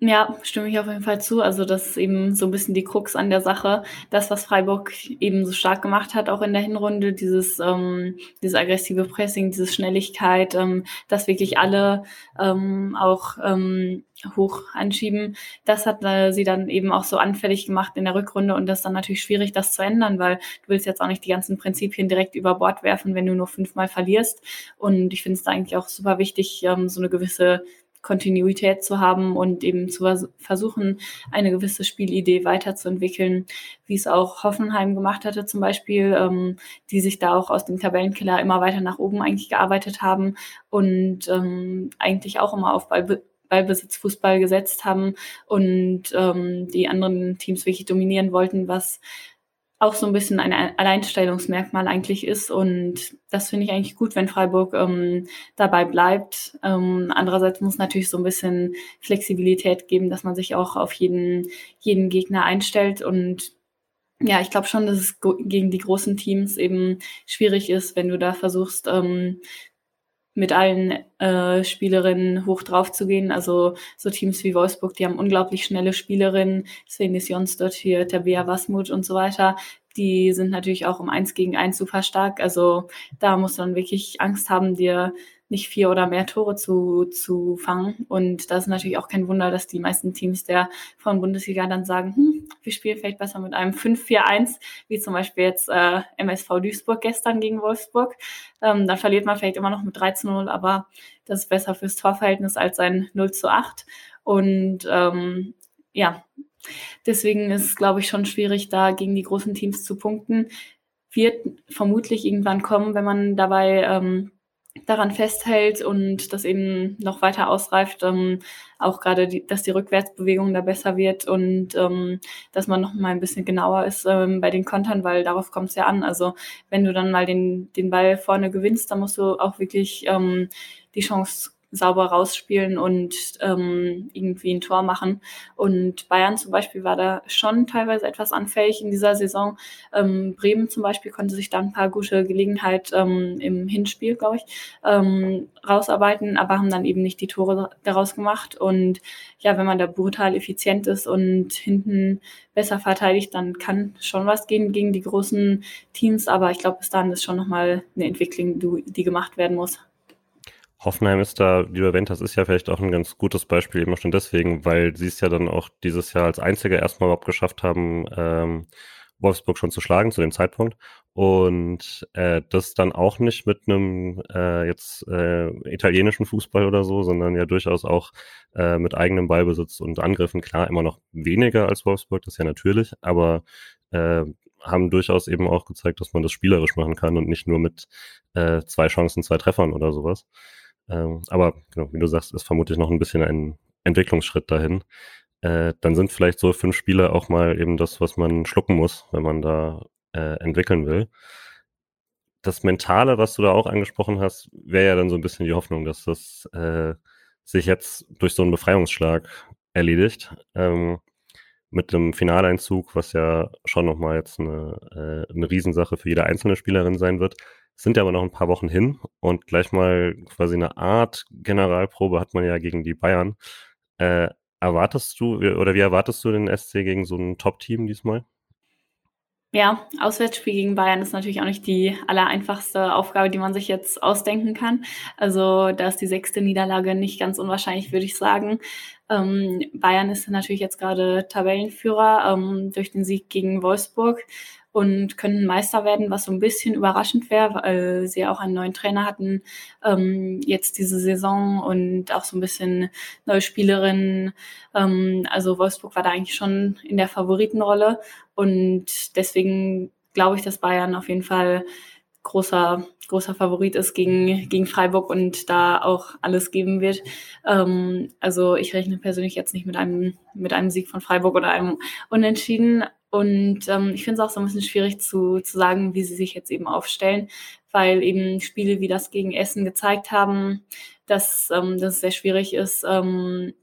Ja, stimme ich auf jeden Fall zu. Also das ist eben so ein bisschen die Krux an der Sache. Das, was Freiburg eben so stark gemacht hat, auch in der Hinrunde, dieses, ähm, dieses aggressive Pressing, diese Schnelligkeit, ähm, dass wirklich alle ähm, auch ähm, hoch anschieben, das hat äh, sie dann eben auch so anfällig gemacht in der Rückrunde und das ist dann natürlich schwierig, das zu ändern, weil du willst jetzt auch nicht die ganzen Prinzipien direkt über Bord werfen, wenn du nur fünfmal verlierst. Und ich finde es da eigentlich auch super wichtig, ähm, so eine gewisse Kontinuität zu haben und eben zu versuchen, eine gewisse Spielidee weiterzuentwickeln, wie es auch Hoffenheim gemacht hatte zum Beispiel, ähm, die sich da auch aus dem Tabellenkeller immer weiter nach oben eigentlich gearbeitet haben und ähm, eigentlich auch immer auf Ball Ballbesitz Fußball gesetzt haben und ähm, die anderen Teams wirklich dominieren wollten, was auch so ein bisschen ein Alleinstellungsmerkmal eigentlich ist. Und das finde ich eigentlich gut, wenn Freiburg ähm, dabei bleibt. Ähm, andererseits muss natürlich so ein bisschen Flexibilität geben, dass man sich auch auf jeden, jeden Gegner einstellt. Und ja, ich glaube schon, dass es gegen die großen Teams eben schwierig ist, wenn du da versuchst, ähm, mit allen äh, Spielerinnen hoch drauf zu gehen. Also so Teams wie Wolfsburg, die haben unglaublich schnelle Spielerinnen, Svenis Jonsdott hier, Tabea Wasmut und so weiter. Die sind natürlich auch um eins gegen eins super stark. Also da musst du dann wirklich Angst haben, dir nicht vier oder mehr Tore zu, zu fangen. Und das ist natürlich auch kein Wunder, dass die meisten Teams der von Bundesliga dann sagen, hm, wir spielen vielleicht besser mit einem 5-4-1, wie zum Beispiel jetzt äh, MSV Duisburg gestern gegen Wolfsburg. Ähm, dann verliert man vielleicht immer noch mit 3 zu 0, aber das ist besser fürs Torverhältnis als ein 0 zu 8. Und ähm, ja, deswegen ist es, glaube ich, schon schwierig, da gegen die großen Teams zu punkten. Wird vermutlich irgendwann kommen, wenn man dabei ähm, daran festhält und das eben noch weiter ausreift, ähm, auch gerade, die, dass die Rückwärtsbewegung da besser wird und ähm, dass man noch mal ein bisschen genauer ist ähm, bei den Kontern, weil darauf kommt es ja an. Also wenn du dann mal den, den Ball vorne gewinnst, dann musst du auch wirklich ähm, die Chance sauber rausspielen und ähm, irgendwie ein Tor machen. Und Bayern zum Beispiel war da schon teilweise etwas anfällig in dieser Saison. Ähm, Bremen zum Beispiel konnte sich da ein paar gute Gelegenheit ähm, im Hinspiel, glaube ich, ähm, rausarbeiten, aber haben dann eben nicht die Tore daraus gemacht. Und ja, wenn man da brutal effizient ist und hinten besser verteidigt, dann kann schon was gehen gegen die großen Teams. Aber ich glaube, bis dahin ist schon nochmal eine Entwicklung, die gemacht werden muss. Hoffenheim ist da, wie du erwähnt hast, ist ja vielleicht auch ein ganz gutes Beispiel, eben schon deswegen, weil sie es ja dann auch dieses Jahr als Einzige erstmal überhaupt geschafft haben, ähm, Wolfsburg schon zu schlagen zu dem Zeitpunkt. Und äh, das dann auch nicht mit einem äh, jetzt äh, italienischen Fußball oder so, sondern ja durchaus auch äh, mit eigenem Ballbesitz und Angriffen. Klar, immer noch weniger als Wolfsburg, das ist ja natürlich, aber äh, haben durchaus eben auch gezeigt, dass man das spielerisch machen kann und nicht nur mit äh, zwei Chancen, zwei Treffern oder sowas. Ähm, aber genau, wie du sagst, ist vermutlich noch ein bisschen ein Entwicklungsschritt dahin. Äh, dann sind vielleicht so fünf Spiele auch mal eben das, was man schlucken muss, wenn man da äh, entwickeln will. Das Mentale, was du da auch angesprochen hast, wäre ja dann so ein bisschen die Hoffnung, dass das äh, sich jetzt durch so einen Befreiungsschlag erledigt. Ähm, mit dem Finaleinzug, was ja schon nochmal jetzt eine, äh, eine Riesensache für jede einzelne Spielerin sein wird, sind ja aber noch ein paar Wochen hin und gleich mal quasi eine Art Generalprobe hat man ja gegen die Bayern. Äh, erwartest du oder wie erwartest du den SC gegen so ein Top-Team diesmal? Ja, Auswärtsspiel gegen Bayern ist natürlich auch nicht die allereinfachste Aufgabe, die man sich jetzt ausdenken kann. Also da ist die sechste Niederlage nicht ganz unwahrscheinlich, würde ich sagen. Ähm, Bayern ist natürlich jetzt gerade Tabellenführer ähm, durch den Sieg gegen Wolfsburg und könnten Meister werden, was so ein bisschen überraschend wäre, weil sie auch einen neuen Trainer hatten ähm, jetzt diese Saison und auch so ein bisschen neue Spielerinnen. Ähm, also Wolfsburg war da eigentlich schon in der Favoritenrolle und deswegen glaube ich, dass Bayern auf jeden Fall großer, großer Favorit ist gegen, gegen Freiburg und da auch alles geben wird. Ähm, also ich rechne persönlich jetzt nicht mit einem, mit einem Sieg von Freiburg oder einem Unentschieden, und ähm, ich finde es auch so ein bisschen schwierig zu, zu sagen, wie sie sich jetzt eben aufstellen, weil eben Spiele wie das gegen Essen gezeigt haben, dass, ähm, dass es sehr schwierig ist, ähm,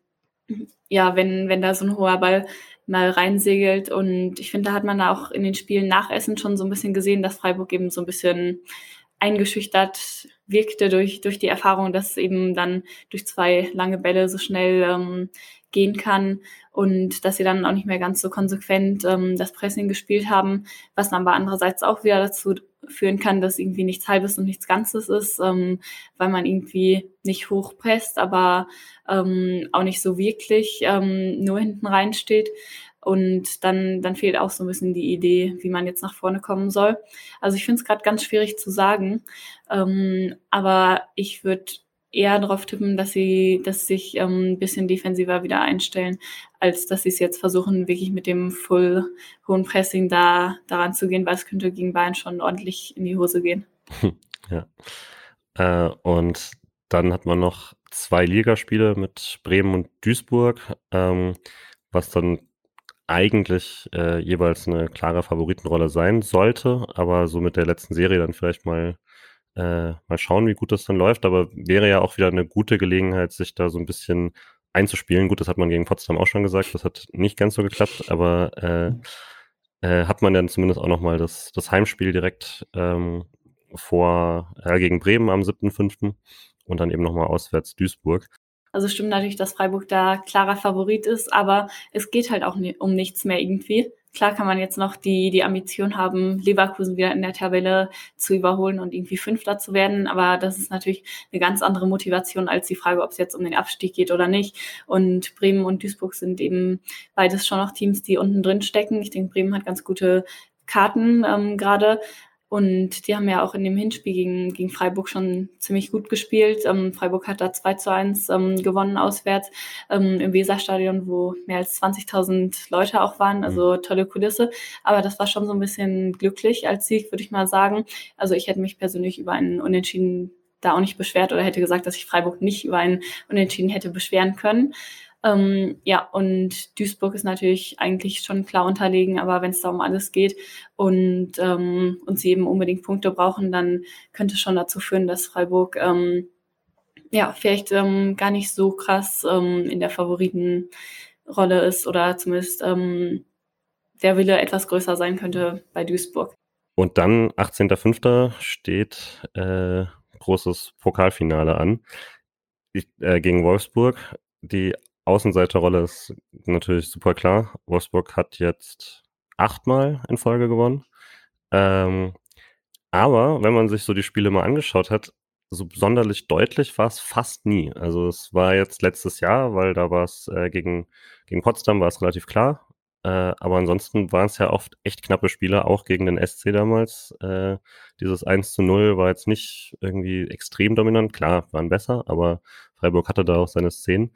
ja, wenn, wenn da so ein hoher Ball mal reinsegelt. Und ich finde, da hat man auch in den Spielen nach Essen schon so ein bisschen gesehen, dass Freiburg eben so ein bisschen eingeschüchtert wirkte durch, durch die Erfahrung, dass es eben dann durch zwei lange Bälle so schnell ähm, gehen kann und dass sie dann auch nicht mehr ganz so konsequent ähm, das Pressing gespielt haben, was dann aber andererseits auch wieder dazu führen kann, dass irgendwie nichts Halbes und nichts Ganzes ist, ähm, weil man irgendwie nicht hochpresst, aber ähm, auch nicht so wirklich ähm, nur hinten rein steht. Und dann, dann fehlt auch so ein bisschen die Idee, wie man jetzt nach vorne kommen soll. Also ich finde es gerade ganz schwierig zu sagen. Ähm, aber ich würde eher darauf tippen, dass sie, dass sich ähm, ein bisschen defensiver wieder einstellen, als dass sie es jetzt versuchen, wirklich mit dem Full hohen Pressing da daran zu gehen, weil es könnte gegen Bayern schon ordentlich in die Hose gehen. Ja. Äh, und dann hat man noch zwei Ligaspiele mit Bremen und Duisburg, ähm, was dann eigentlich äh, jeweils eine klare Favoritenrolle sein sollte, aber so mit der letzten Serie dann vielleicht mal äh, mal schauen, wie gut das dann läuft, aber wäre ja auch wieder eine gute Gelegenheit, sich da so ein bisschen einzuspielen. Gut, das hat man gegen Potsdam auch schon gesagt, das hat nicht ganz so geklappt, aber äh, äh, hat man dann zumindest auch nochmal das, das Heimspiel direkt ähm, vor äh, gegen Bremen am 7.5. und dann eben nochmal auswärts Duisburg. Also stimmt natürlich, dass Freiburg da klarer Favorit ist, aber es geht halt auch um nichts mehr irgendwie Klar kann man jetzt noch die, die Ambition haben, Leverkusen wieder in der Tabelle zu überholen und irgendwie Fünfter zu werden. Aber das ist natürlich eine ganz andere Motivation als die Frage, ob es jetzt um den Abstieg geht oder nicht. Und Bremen und Duisburg sind eben beides schon noch Teams, die unten drin stecken. Ich denke, Bremen hat ganz gute Karten ähm, gerade. Und die haben ja auch in dem Hinspiel gegen, gegen Freiburg schon ziemlich gut gespielt. Ähm, Freiburg hat da 2 zu 1 ähm, gewonnen auswärts ähm, im Weserstadion, wo mehr als 20.000 Leute auch waren. Also mhm. tolle Kulisse. Aber das war schon so ein bisschen glücklich als Sieg, würde ich mal sagen. Also ich hätte mich persönlich über einen Unentschieden da auch nicht beschwert oder hätte gesagt, dass ich Freiburg nicht über einen Unentschieden hätte beschweren können. Ähm, ja, und Duisburg ist natürlich eigentlich schon klar unterlegen, aber wenn es da um alles geht und, ähm, und sie eben unbedingt Punkte brauchen, dann könnte es schon dazu führen, dass Freiburg ähm, ja vielleicht ähm, gar nicht so krass ähm, in der Favoritenrolle ist oder zumindest ähm, der Wille etwas größer sein könnte bei Duisburg. Und dann 18.05. steht äh, großes Pokalfinale an ich, äh, gegen Wolfsburg. Die Außenseiterrolle ist natürlich super klar. Wolfsburg hat jetzt achtmal in Folge gewonnen. Ähm, aber wenn man sich so die Spiele mal angeschaut hat, so sonderlich deutlich war es fast nie. Also es war jetzt letztes Jahr, weil da war es äh, gegen, gegen Potsdam war es relativ klar. Äh, aber ansonsten waren es ja oft echt knappe Spiele, auch gegen den SC damals. Äh, dieses 1 zu 0 war jetzt nicht irgendwie extrem dominant. Klar, waren besser, aber Freiburg hatte da auch seine Szenen.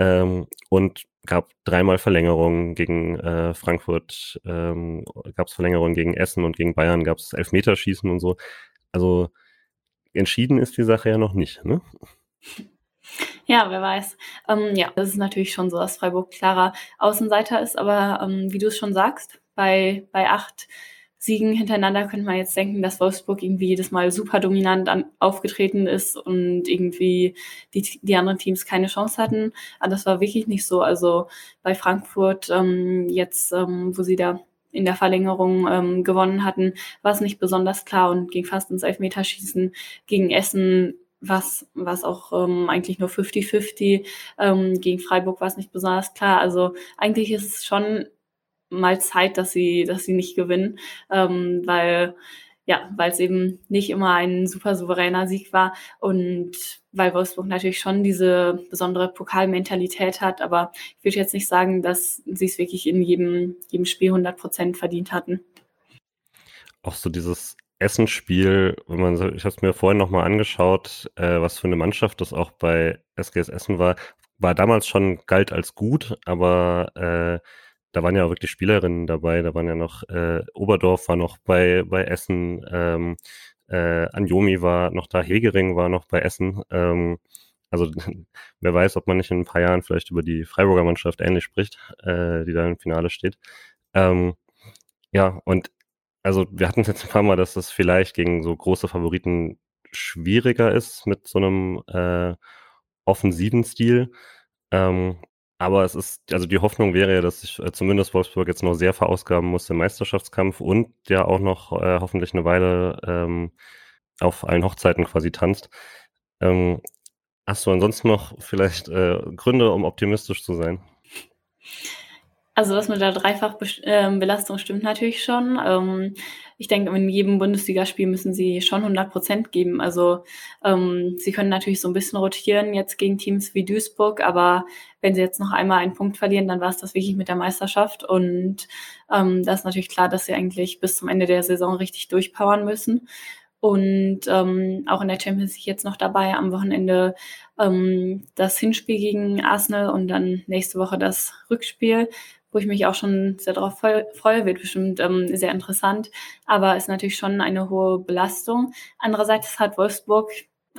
Ähm, und gab dreimal Verlängerungen gegen äh, Frankfurt, ähm, gab es Verlängerungen gegen Essen und gegen Bayern gab es Elfmeterschießen und so. Also entschieden ist die Sache ja noch nicht, ne? Ja, wer weiß. Ähm, ja, das ist natürlich schon so, dass Freiburg klarer Außenseiter ist, aber ähm, wie du es schon sagst, bei, bei acht Siegen hintereinander könnte man jetzt denken, dass Wolfsburg irgendwie jedes Mal super dominant an, aufgetreten ist und irgendwie die, die anderen Teams keine Chance hatten. Aber das war wirklich nicht so. Also bei Frankfurt ähm, jetzt, ähm, wo sie da in der Verlängerung ähm, gewonnen hatten, war es nicht besonders klar und ging fast ins Elfmeterschießen gegen Essen was, was auch ähm, eigentlich nur 50-50. Ähm, gegen Freiburg war es nicht besonders klar. Also eigentlich ist es schon mal Zeit, dass sie, dass sie nicht gewinnen, ähm, weil ja, weil es eben nicht immer ein super souveräner Sieg war und weil Wolfsburg natürlich schon diese besondere Pokalmentalität hat, aber ich würde jetzt nicht sagen, dass sie es wirklich in jedem, jedem Spiel 100 Prozent verdient hatten. Auch so dieses Essenspiel, wenn man, ich habe es mir vorhin nochmal angeschaut, äh, was für eine Mannschaft das auch bei SGS Essen war, war damals schon galt als gut, aber äh, da waren ja auch wirklich Spielerinnen dabei, da waren ja noch, äh, Oberdorf war noch bei, bei Essen, ähm, äh, Anjomi war noch da, Hegering war noch bei Essen. Ähm, also wer weiß, ob man nicht in ein paar Jahren vielleicht über die Freiburger Mannschaft ähnlich spricht, äh, die da im Finale steht. Ähm, ja, und also wir hatten es jetzt ein paar Mal, dass das vielleicht gegen so große Favoriten schwieriger ist mit so einem äh, offensiven Stil. Ähm, aber es ist, also die Hoffnung wäre ja, dass sich äh, zumindest Wolfsburg jetzt noch sehr verausgaben muss im Meisterschaftskampf und ja auch noch äh, hoffentlich eine Weile ähm, auf allen Hochzeiten quasi tanzt. Ähm, hast du ansonsten noch vielleicht äh, Gründe, um optimistisch zu sein? Also das mit der Dreifachbelastung stimmt natürlich schon. Ähm, ich denke, in jedem Bundesligaspiel müssen sie schon 100 Prozent geben. Also ähm, sie können natürlich so ein bisschen rotieren jetzt gegen Teams wie Duisburg, aber wenn sie jetzt noch einmal einen Punkt verlieren, dann war es das wirklich mit der Meisterschaft. Und ähm, da ist natürlich klar, dass sie eigentlich bis zum Ende der Saison richtig durchpowern müssen. Und ähm, auch in der Champions League jetzt noch dabei am Wochenende ähm, das Hinspiel gegen Arsenal und dann nächste Woche das Rückspiel wo ich mich auch schon sehr darauf freue, wird bestimmt ähm, sehr interessant, aber ist natürlich schon eine hohe Belastung. Andererseits hat Wolfsburg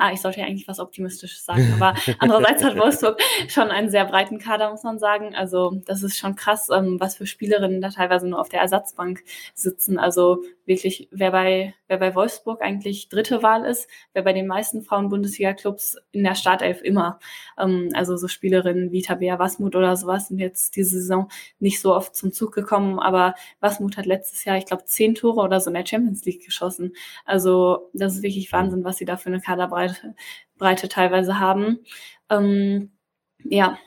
Ah, ich sollte ja eigentlich was Optimistisches sagen, aber andererseits hat Wolfsburg schon einen sehr breiten Kader, muss man sagen. Also das ist schon krass, ähm, was für Spielerinnen da teilweise nur auf der Ersatzbank sitzen. Also wirklich, wer bei, wer bei Wolfsburg eigentlich dritte Wahl ist, wer bei den meisten Frauen-Bundesliga-Clubs in der Startelf immer. Ähm, also so Spielerinnen wie Tabea Wasmut oder sowas sind jetzt diese Saison nicht so oft zum Zug gekommen, aber Wasmut hat letztes Jahr, ich glaube, zehn Tore oder so in der Champions League geschossen. Also das ist wirklich Wahnsinn, was sie da für eine Kaderbreite Breite teilweise haben. Ähm, ja,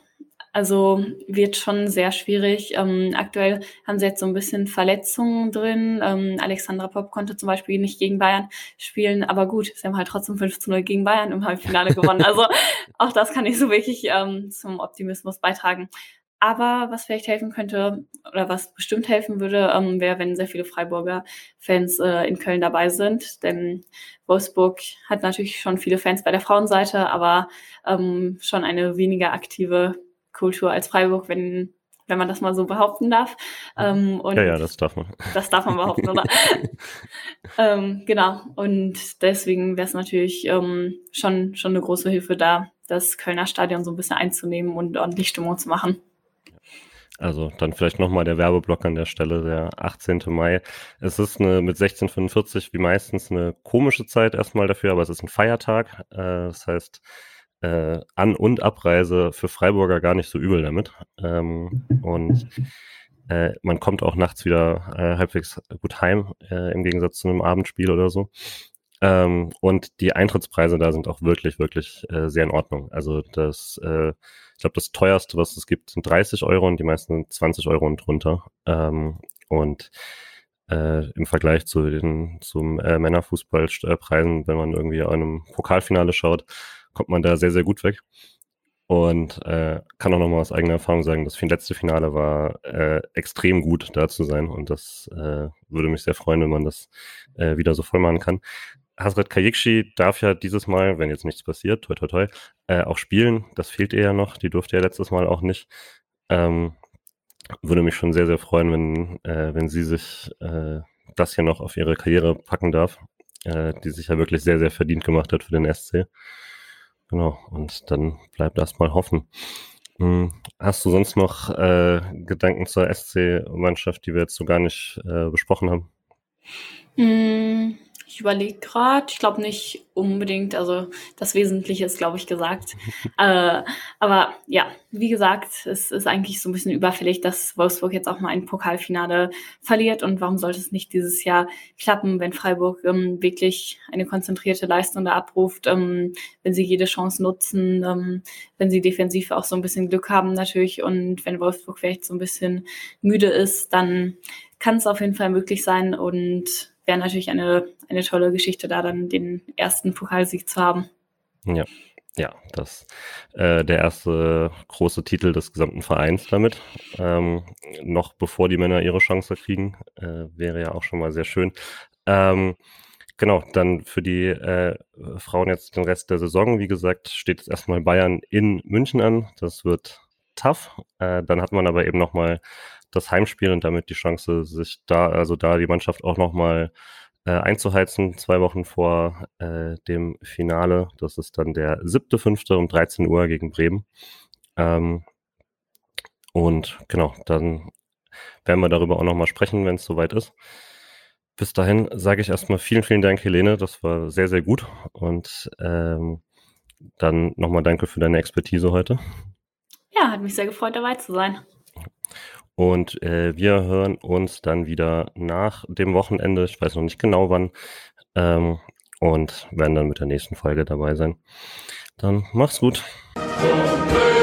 Also wird schon sehr schwierig. Ähm, aktuell haben sie jetzt so ein bisschen Verletzungen drin. Ähm, Alexandra Popp konnte zum Beispiel nicht gegen Bayern spielen, aber gut, sie haben halt trotzdem 5 zu 0 gegen Bayern im Halbfinale gewonnen. Also auch das kann nicht so wirklich ähm, zum Optimismus beitragen. Aber was vielleicht helfen könnte oder was bestimmt helfen würde, ähm, wäre, wenn sehr viele Freiburger Fans äh, in Köln dabei sind. Denn Wolfsburg hat natürlich schon viele Fans bei der Frauenseite, aber ähm, schon eine weniger aktive Kultur als Freiburg, wenn, wenn man das mal so behaupten darf. Ähm, ja, ja, das darf man. Das darf man behaupten, oder? ähm, genau. Und deswegen wäre es natürlich ähm, schon, schon eine große Hilfe da, das Kölner Stadion so ein bisschen einzunehmen und ordentlich Stimmung zu machen. Also dann vielleicht nochmal der Werbeblock an der Stelle, der 18. Mai. Es ist eine mit 1645 wie meistens eine komische Zeit erstmal dafür, aber es ist ein Feiertag. Äh, das heißt, äh, An- und Abreise für Freiburger gar nicht so übel damit. Ähm, und äh, man kommt auch nachts wieder äh, halbwegs gut heim, äh, im Gegensatz zu einem Abendspiel oder so. Ähm, und die Eintrittspreise da sind auch wirklich, wirklich äh, sehr in Ordnung. Also das, äh, ich glaube, das teuerste, was es gibt, sind 30 Euro und die meisten sind 20 Euro und drunter. Ähm, und äh, im Vergleich zu den zum äh, Männerfußballpreisen, wenn man irgendwie an einem Pokalfinale schaut, kommt man da sehr, sehr gut weg. Und äh, kann auch nochmal aus eigener Erfahrung sagen, das letzte Finale war äh, extrem gut, da zu sein. Und das äh, würde mich sehr freuen, wenn man das äh, wieder so voll machen kann. Hasret Kayikshi darf ja dieses Mal, wenn jetzt nichts passiert, toi toi toi, äh, auch spielen. Das fehlt ihr ja noch. Die durfte ja letztes Mal auch nicht. Ähm, würde mich schon sehr, sehr freuen, wenn, äh, wenn sie sich äh, das hier noch auf ihre Karriere packen darf, äh, die sich ja wirklich sehr, sehr verdient gemacht hat für den SC. Genau, und dann bleibt erstmal hoffen. Hm, hast du sonst noch äh, Gedanken zur SC-Mannschaft, die wir jetzt so gar nicht äh, besprochen haben? Mm, ich überlege gerade, ich glaube nicht unbedingt, also das Wesentliche ist, glaube ich, gesagt. äh, aber ja, wie gesagt, es ist eigentlich so ein bisschen überfällig, dass Wolfsburg jetzt auch mal ein Pokalfinale verliert. Und warum sollte es nicht dieses Jahr klappen, wenn Freiburg ähm, wirklich eine konzentrierte Leistung da abruft, ähm, wenn sie jede Chance nutzen, ähm, wenn sie defensiv auch so ein bisschen Glück haben natürlich und wenn Wolfsburg vielleicht so ein bisschen müde ist, dann kann es auf jeden Fall möglich sein und wäre natürlich eine, eine tolle Geschichte, da dann den ersten Pokalsieg zu haben. Ja, ja, das äh, der erste große Titel des gesamten Vereins damit. Ähm, noch bevor die Männer ihre Chance kriegen, äh, wäre ja auch schon mal sehr schön. Ähm, genau, dann für die äh, Frauen jetzt den Rest der Saison. Wie gesagt, steht jetzt erstmal Bayern in München an. Das wird tough. Äh, dann hat man aber eben nochmal das Heimspiel und damit die Chance, sich da, also da die Mannschaft auch nochmal äh, einzuheizen, zwei Wochen vor äh, dem Finale. Das ist dann der siebte, fünfte um 13 Uhr gegen Bremen. Ähm, und genau, dann werden wir darüber auch nochmal sprechen, wenn es soweit ist. Bis dahin sage ich erstmal vielen, vielen Dank, Helene. Das war sehr, sehr gut. Und ähm, dann nochmal danke für deine Expertise heute. Ja, hat mich sehr gefreut, dabei zu sein. Und äh, wir hören uns dann wieder nach dem Wochenende. Ich weiß noch nicht genau wann. Ähm, und werden dann mit der nächsten Folge dabei sein. Dann mach's gut. Okay.